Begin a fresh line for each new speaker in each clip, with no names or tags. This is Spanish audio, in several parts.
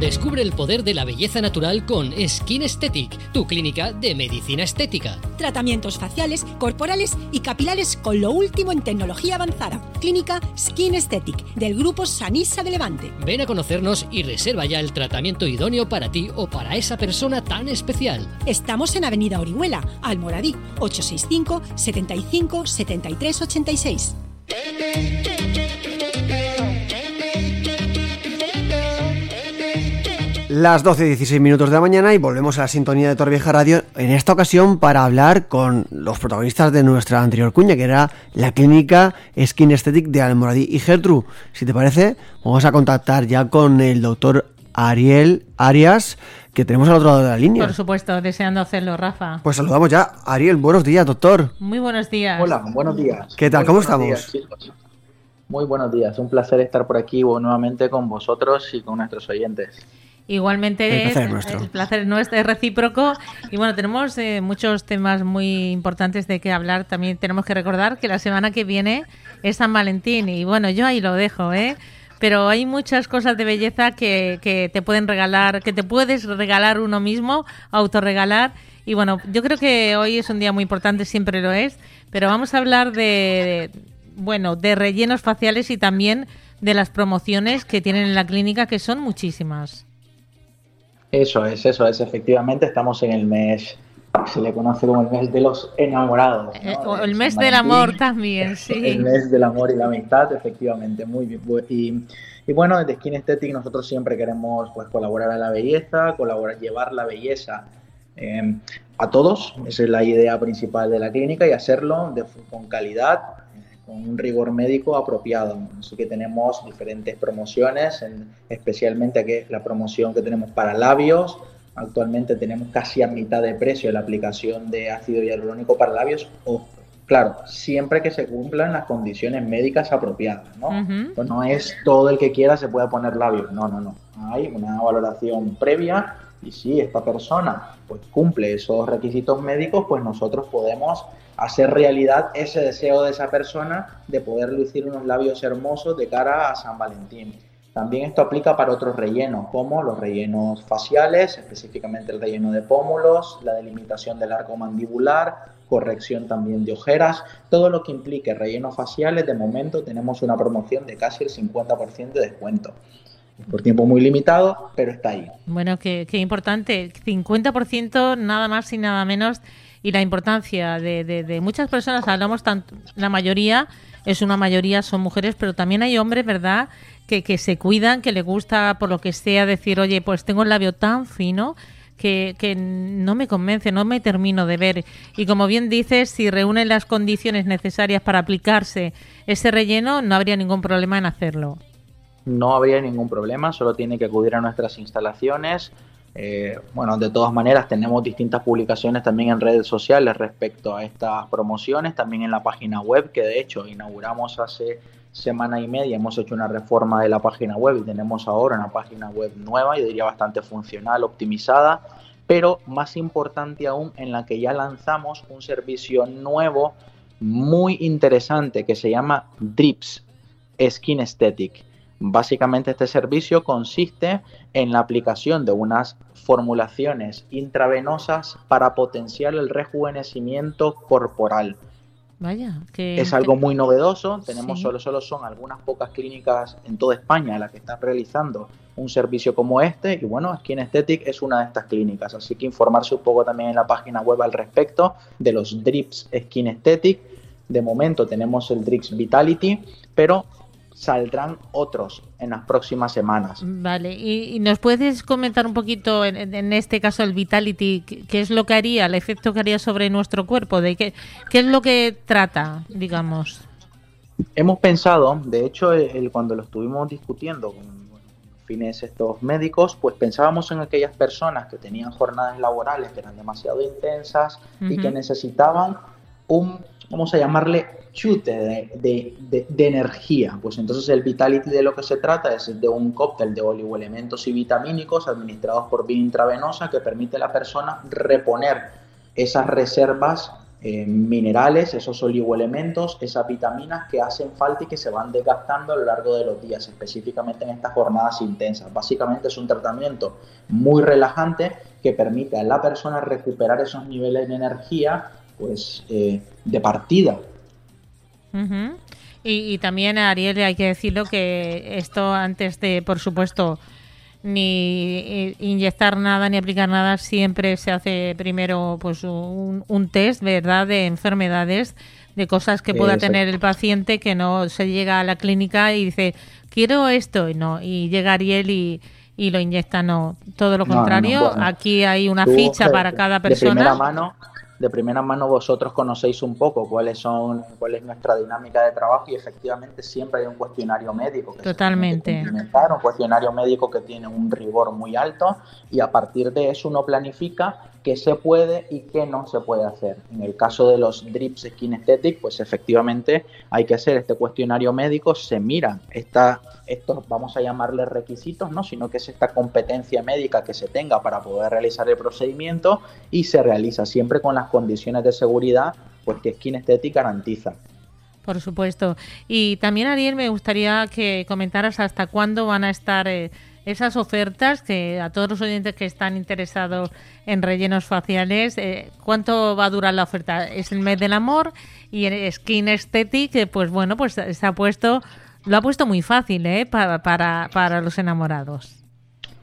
Descubre el poder de la belleza natural con Skin Aesthetic, tu clínica de medicina estética.
Tratamientos faciales, corporales y capilares con lo último en tecnología avanzada. Clínica Skin Aesthetic del grupo Sanisa de Levante.
Ven a conocernos y reserva ya el tratamiento idóneo para ti o para esa persona tan especial.
Estamos en Avenida Orihuela, Almoradí, 865 75 73 86.
Las 12 y 16 minutos de la mañana y volvemos a la sintonía de Torvieja Radio, en esta ocasión para hablar con los protagonistas de nuestra anterior cuña, que era la clínica Skin Aesthetic de Almoradí. Y Gertrude, si te parece, vamos a contactar ya con el doctor Ariel Arias, que tenemos al otro lado de la línea.
Por supuesto, deseando hacerlo, Rafa.
Pues saludamos ya. Ariel, buenos días, doctor.
Muy buenos días.
Hola, buenos días.
¿Qué tal?
Muy
¿Cómo estamos?
días. Muy buenos días. Un placer estar por aquí nuevamente con vosotros y con nuestros oyentes.
Igualmente,
El placer es nuestro.
el placer es nuestro, es recíproco. Y bueno, tenemos eh, muchos temas muy importantes de que hablar. También tenemos que recordar que la semana que viene es San Valentín. Y bueno, yo ahí lo dejo, ¿eh? Pero hay muchas cosas de belleza que, que te pueden regalar, que te puedes regalar uno mismo, autorregalar. Y bueno, yo creo que hoy es un día muy importante, siempre lo es. Pero vamos a hablar de, de, bueno, de rellenos faciales y también de las promociones que tienen en la clínica, que son muchísimas.
Eso es, eso es. Efectivamente, estamos en el mes, se le conoce como el mes de los enamorados. ¿no?
Eh, el mes del amor también, sí.
El mes del amor y la amistad, efectivamente, muy bien. Y, y bueno, desde Skin Aesthetic nosotros siempre queremos pues, colaborar a la belleza, colaborar, llevar la belleza eh, a todos. Esa es la idea principal de la clínica y hacerlo de- con calidad, con un rigor médico apropiado. Así que tenemos diferentes promociones, en- especialmente que la promoción que tenemos para labios. Actualmente tenemos casi a mitad de precio la aplicación de ácido hialurónico para labios. O, claro, siempre que se cumplan las condiciones médicas apropiadas, ¿no?
Ujú.
Pues no es todo el que quiera se puede poner labios, no, no, no. Hay una valoración previa y si esta persona pues cumple esos requisitos médicos, pues nosotros podemos hacer realidad ese deseo de esa persona de poder lucir unos labios hermosos de cara a San Valentín. También esto aplica para otros rellenos, como los rellenos faciales, específicamente el relleno de pómulos, la delimitación del arco mandibular, corrección también de ojeras, todo lo que implique rellenos faciales, de momento tenemos una promoción de casi el 50% de descuento. Por tiempo muy limitado, pero está ahí.
Bueno, qué, qué importante. 50% nada más y nada menos. Y la importancia de, de- de muchas personas, hablamos tanto, la mayoría, es una mayoría, son mujeres, pero también hay hombres, ¿verdad?, que, que se cuidan, que les gusta, por lo que sea, decir, oye, pues tengo el labio tan fino que, que no me convence, no me termino de ver. Y como bien dices, si reúnen las condiciones necesarias para aplicarse ese relleno, no habría ningún problema en hacerlo.
No habría ningún problema, solo tiene que acudir a nuestras instalaciones. Eh, bueno, de todas maneras tenemos distintas publicaciones también en redes sociales respecto a estas promociones, también en la página web, que de hecho inauguramos hace semana y media, hemos hecho una reforma de la página web y tenemos ahora una página web nueva, yo diría bastante funcional, optimizada, pero más importante aún en la que ya lanzamos un servicio nuevo muy interesante que se llama Drips Skin Aesthetic. Básicamente este servicio consiste en la aplicación de unas formulaciones intravenosas para potenciar el rejuvenecimiento corporal.
Vaya, que
Es algo muy novedoso, tenemos
Sí.
solo, solo son algunas pocas clínicas en toda España las que están realizando un servicio como este y bueno, Skin Aesthetic es una de estas clínicas, así que informarse un poco también en la página web al respecto de los drips Skin Aesthetic. De momento tenemos el Drips Vitality, pero saldrán otros en las próximas semanas.
Vale, y, y nos puedes comentar un poquito, en, en este caso el Vitality, qué, es lo que haría, el efecto que haría sobre nuestro cuerpo, de qué, qué es lo que trata, digamos.
Hemos pensado, de hecho, el, cuando lo estuvimos discutiendo con fines estos médicos, pues pensábamos en aquellas personas que tenían jornadas laborales que eran demasiado intensas y que necesitaban un, vamos a llamarle, chute de, de- de- energía. Pues entonces el Vitality de lo que se trata es de un cóctel de oligoelementos y vitamínicos administrados por vía intravenosa que permite a la persona reponer esas reservas eh, minerales, esos oligoelementos, esas vitaminas que hacen falta y que se van desgastando a lo largo de los días, específicamente en estas jornadas intensas. Básicamente es un tratamiento muy relajante que permite a la persona recuperar esos niveles de energía pues, eh, de partida.
Y, y, también, Ariel, hay que decirlo que esto antes de, por supuesto, ni eh, inyectar nada ni aplicar nada, siempre se hace primero pues un, un test, ¿verdad?, de enfermedades, de cosas que pueda tener el paciente, que no se llega a la clínica y dice, quiero esto, y no, y llega Ariel y, y lo inyecta, no, todo lo contrario, aquí hay una ficha para cada persona
de primera mano vosotros conocéis un poco cuáles son, cuál es nuestra dinámica de trabajo y efectivamente siempre hay un cuestionario médico.
Que Totalmente.
un cuestionario médico que tiene un rigor muy alto y a partir de eso uno planifica qué se puede y qué no se puede hacer. En el caso de los drips skin aesthetic, pues efectivamente hay que hacer este cuestionario médico, se mira esta, estos, vamos a llamarle requisitos, no, sino que es esta competencia médica que se tenga para poder realizar el procedimiento y se realiza siempre con las condiciones de seguridad pues que Skin Aesthetic garantiza.
Por supuesto. Y también, Ariel, me gustaría que comentaras hasta cuándo van a estar eh, esas ofertas que a todos los oyentes que están interesados en rellenos faciales, eh, ¿cuánto va a durar la oferta? Es el mes del amor y en Skin Aesthetic, eh, pues bueno, pues se ha puesto, lo ha puesto muy fácil ¿eh? para, para, para los enamorados.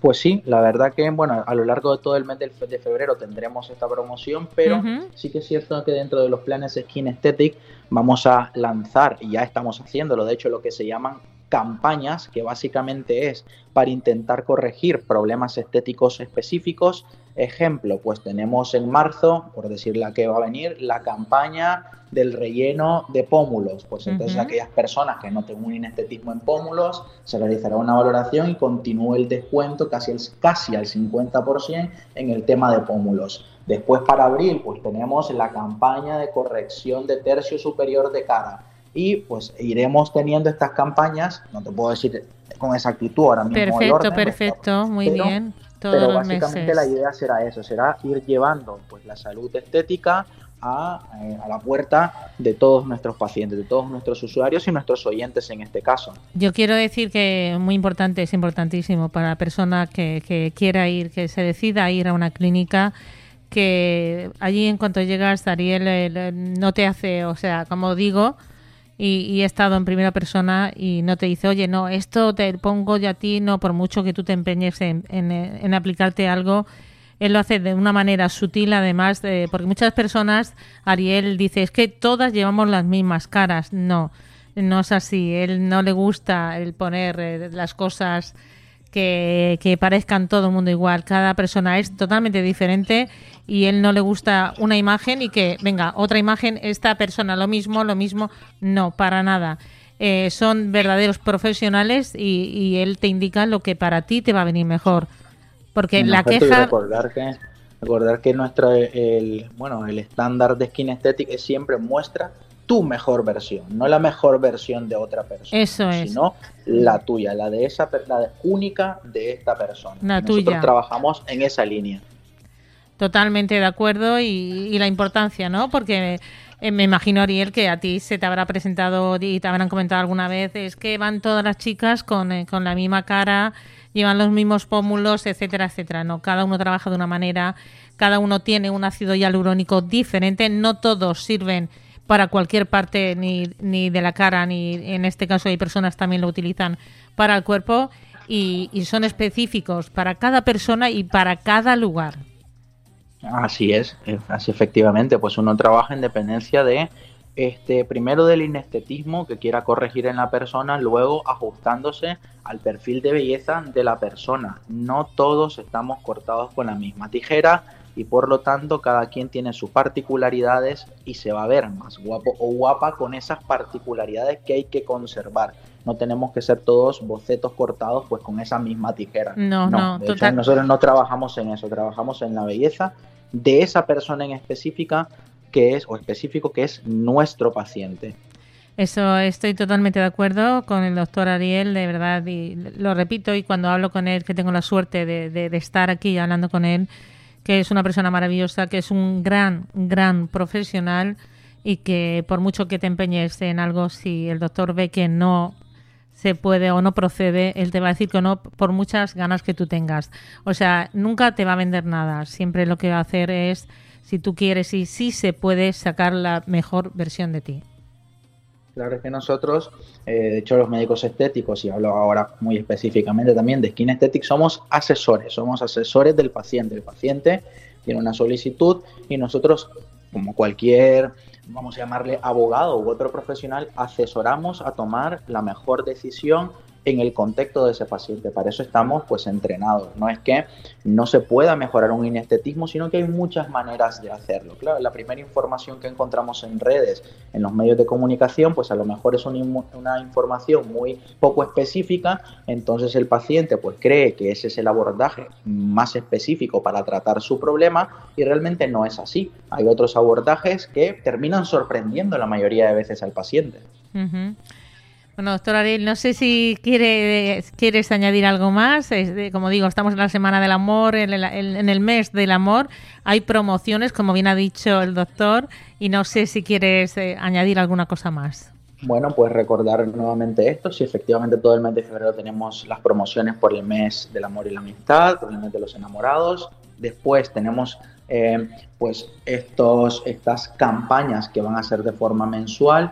Pues sí, la verdad que bueno, a lo largo de todo el mes de febrero tendremos esta promoción, pero sí que es cierto que dentro de los planes Skin Aesthetic vamos a lanzar, y ya estamos haciéndolo, de hecho lo que se llaman campañas, que básicamente es para intentar corregir problemas estéticos específicos. Ejemplo, pues tenemos en marzo, por decir la que va a venir, la campaña del relleno de pómulos. Pues entonces aquellas personas que no tengan un inestetismo en pómulos, se realizará una valoración y continúe el descuento casi, casi al 50% en el tema de pómulos. Después para abril, pues tenemos la campaña de corrección de tercio superior de cara y pues iremos teniendo estas campañas, no te puedo decir con exactitud ahora mismo.
Perfecto, perfecto, muy bien.
pero básicamente la idea será eso, será ir llevando pues la salud estética a, eh, a, la puerta de todos nuestros pacientes, de todos nuestros usuarios y nuestros oyentes en este caso.
Yo quiero decir que muy importante, es importantísimo para la persona que, que quiera ir, que se decida ir a una clínica que allí en cuanto llegas Ariel no te hace, o sea, como digo, y, he estado en primera persona y no te dice, oye, no, esto te pongo yo a ti, no, por mucho que tú te empeñes en, en, aplicarte algo, él lo hace de una manera sutil, además, porque muchas personas, Ariel dice, es que todas llevamos las mismas caras. No, no es así. Él no le gusta el poner eh, las cosas que, que parezcan todo el mundo igual. Cada persona es totalmente diferente y él no le gusta una imagen y que, venga, otra imagen, esta persona lo mismo, lo mismo. No, para nada. Eh, son verdaderos profesionales y, él te indica lo que para ti te va a venir mejor. Porque la queja...
Recordar que, recordar que nuestro, el, bueno, el estándar de Skin Aesthetic es siempre muestra tu mejor versión, no la mejor versión de otra persona,
Eso
sino la tuya, la de esa, la única de esta persona.
La
Nosotros trabajamos en esa línea.
Totalmente de acuerdo y, la importancia, ¿no? Porque eh, me imagino, Ariel, que a ti se te habrá presentado y te habrán comentado alguna vez, es que van todas las chicas con, eh, con la misma cara, llevan los mismos pómulos, etcétera, etcétera. No, cada uno trabaja de una manera, cada uno tiene un ácido hialurónico diferente, no todos sirven para cualquier parte ni, ni de la cara, ni en este caso hay personas también lo utilizan para el cuerpo y, son específicos para cada persona y para cada lugar.
Así es, así efectivamente, pues uno trabaja en dependencia de este primero del inestetismo que quiera corregir en la persona, luego ajustándose al perfil de belleza de la persona. No todos estamos cortados con la misma tijera, y por lo tanto cada quien tiene sus particularidades y se va a ver más guapo o guapa con esas particularidades que hay que conservar. No tenemos que ser todos bocetos cortados pues con esa misma tijera.
No, no,
nosotros no trabajamos en eso, trabajamos en la belleza de esa persona en específica que es o específico que es nuestro paciente.
Eso estoy totalmente de acuerdo con el doctor Ariel, de verdad, y lo repito, y cuando hablo con él, que tengo la suerte de, de estar aquí hablando con él, que es una persona maravillosa, que es un gran, gran profesional y que por mucho que te empeñes en algo, si el doctor ve que no se puede o no procede, él te va a decir que no por muchas ganas que tú tengas. O sea, nunca te va a vender nada. Siempre lo que va a hacer es, si tú quieres y sí se puede sacar la mejor versión de ti.
Claro, que nosotros, eh, de hecho los médicos estéticos, y hablo ahora muy específicamente también de Skin Aesthetic, somos asesores, somos asesores del paciente. El paciente tiene una solicitud y nosotros, como cualquier vamos a llamarle abogado u otro profesional, asesoramos a tomar la mejor decisión en el contexto de ese paciente. Para eso estamos pues entrenados. No es que no se pueda mejorar un inestetismo, sino que hay muchas maneras de hacerlo. Claro, la primera información que encontramos en redes, en los medios de comunicación, pues a lo mejor es una, información muy poco específica, entonces el paciente pues cree que ese es el abordaje más específico para tratar su problema y realmente no es así. Hay otros abordajes que terminan sorprendiendo la mayoría de veces al paciente.
Bueno, doctor Ariel, no sé si quiere, quieres añadir algo más. como digo, estamos en la Semana del Amor, en el, mes del amor. Hay promociones, como bien ha dicho el doctor, y no sé si quieres eh, añadir alguna cosa más.
Bueno, pues recordar nuevamente esto. Si efectivamente todo el mes de febrero tenemos las promociones por el mes del amor y la amistad, por el mes de los enamorados. Después tenemos eh, pues estos, estas campañas que van a ser de forma mensual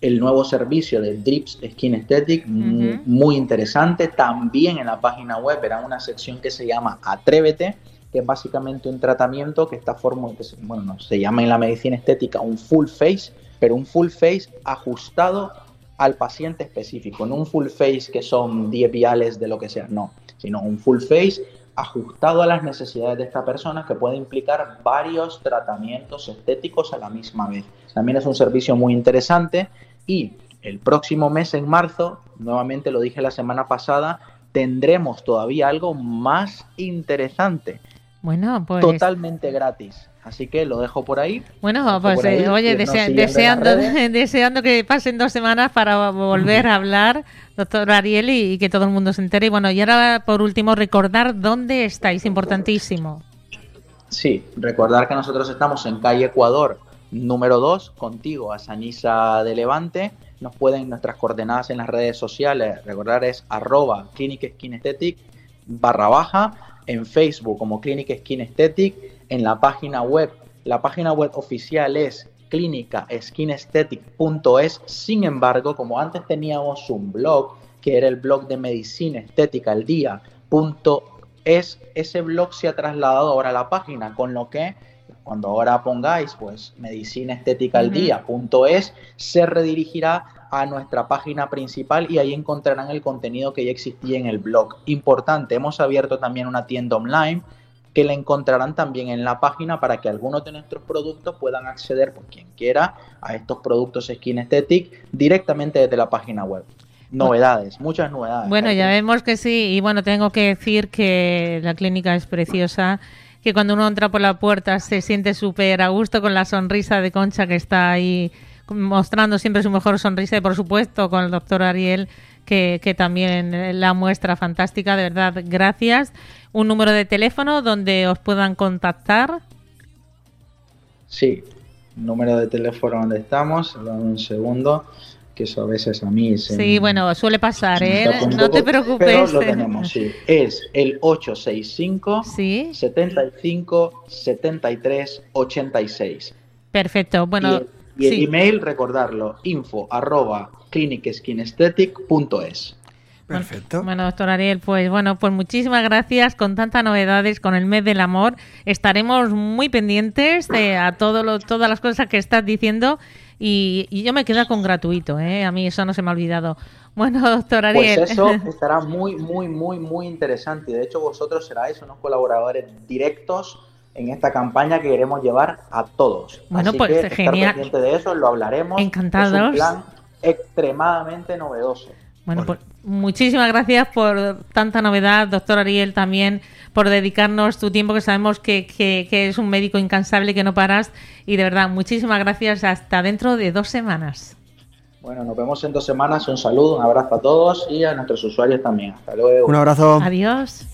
el nuevo servicio de Drips Skin Aesthetic, muy, interesante. También en la página web era una sección que se llama Atrévete, que es básicamente un tratamiento que está formado, bueno, se llama en la medicina estética un full face, pero un full face ajustado al paciente específico, no un full face que son 10 viales de lo que sea, no, sino un full face ajustado a las necesidades de esta persona que puede implicar varios tratamientos estéticos a la misma vez. También es un servicio muy interesante y el próximo mes, en marzo, nuevamente lo dije la semana pasada, tendremos todavía algo más interesante.
Bueno, pues.
Totalmente gratis. Así que lo dejo por ahí.
Bueno, pues eh, oye, deseando, deseando que pasen dos semanas para volver a hablar, doctor Ariel, y, que todo el mundo se entere. Y bueno, y ahora por último, recordar dónde estáis, importantísimo.
Sí, recordar que nosotros estamos en calle Ecuador, número 2, contigo, a Sañiza de Levante. Nos pueden nuestras coordenadas en las redes sociales, recordar es arroba Clinic Skin barra baja, en Facebook como Clinic Skin Aesthetic, en la página web, la página web oficial es clínicaskinestetic.es, sin embargo, como antes teníamos un blog, que era el blog de medicina estética al día, ese blog se ha trasladado ahora a la página, con lo que cuando ahora pongáis pues medicina estética al se redirigirá a nuestra página principal y ahí encontrarán el contenido que ya existía en el blog. Importante, hemos abierto también una tienda online que la encontrarán también en la página para que algunos de nuestros productos puedan acceder por quien quiera a estos productos Skin Aesthetic directamente desde la página web. Novedades, muchas novedades.
Bueno, ya vemos que sí, y bueno, tengo que decir que la clínica es preciosa que cuando uno entra por la puerta se siente súper a gusto con la sonrisa de Concha que está ahí mostrando siempre su mejor sonrisa y por supuesto con el doctor Ariel que, que también la muestra fantástica, de verdad, gracias. Un número de teléfono donde os puedan contactar.
Sí, número de teléfono donde estamos, un segundo que eso a veces a mí se
Sí, bueno, suele pasar, ¿eh? No te preocupes.
Pero lo tenemos, sí. Es el 865 ¿Sí? 75 73 86.
Perfecto, bueno...
Y, el email, recordarlo, info arroba clinicskinestetic.es.
Perfecto.
Bueno, doctor Ariel, pues bueno, pues muchísimas gracias con tantas novedades con el mes del amor. Estaremos muy pendientes de a todo lo, todas las cosas que estás diciendo y, yo me quedo con gratuito, ¿eh? A mí eso no se me ha olvidado. Bueno, doctor pues Ariel.
Pues eso estará muy, muy, muy, muy interesante. De hecho, vosotros seráis unos colaboradores directos en esta campaña que queremos llevar a todos.
Bueno, pues
que
genial.
Estar de eso, lo hablaremos.
Encantados. Es un
plan extremadamente novedoso.
Bueno, pues muchísimas gracias por tanta novedad, doctor Ariel, también por dedicarnos tu tiempo, que sabemos que, que, es un médico incansable, que no paras. Y de verdad, muchísimas gracias. Hasta dentro de dos semanas.
Bueno, nos vemos en dos semanas. Un saludo, un abrazo a todos y a nuestros usuarios también. Hasta luego.
Un abrazo.
Adiós.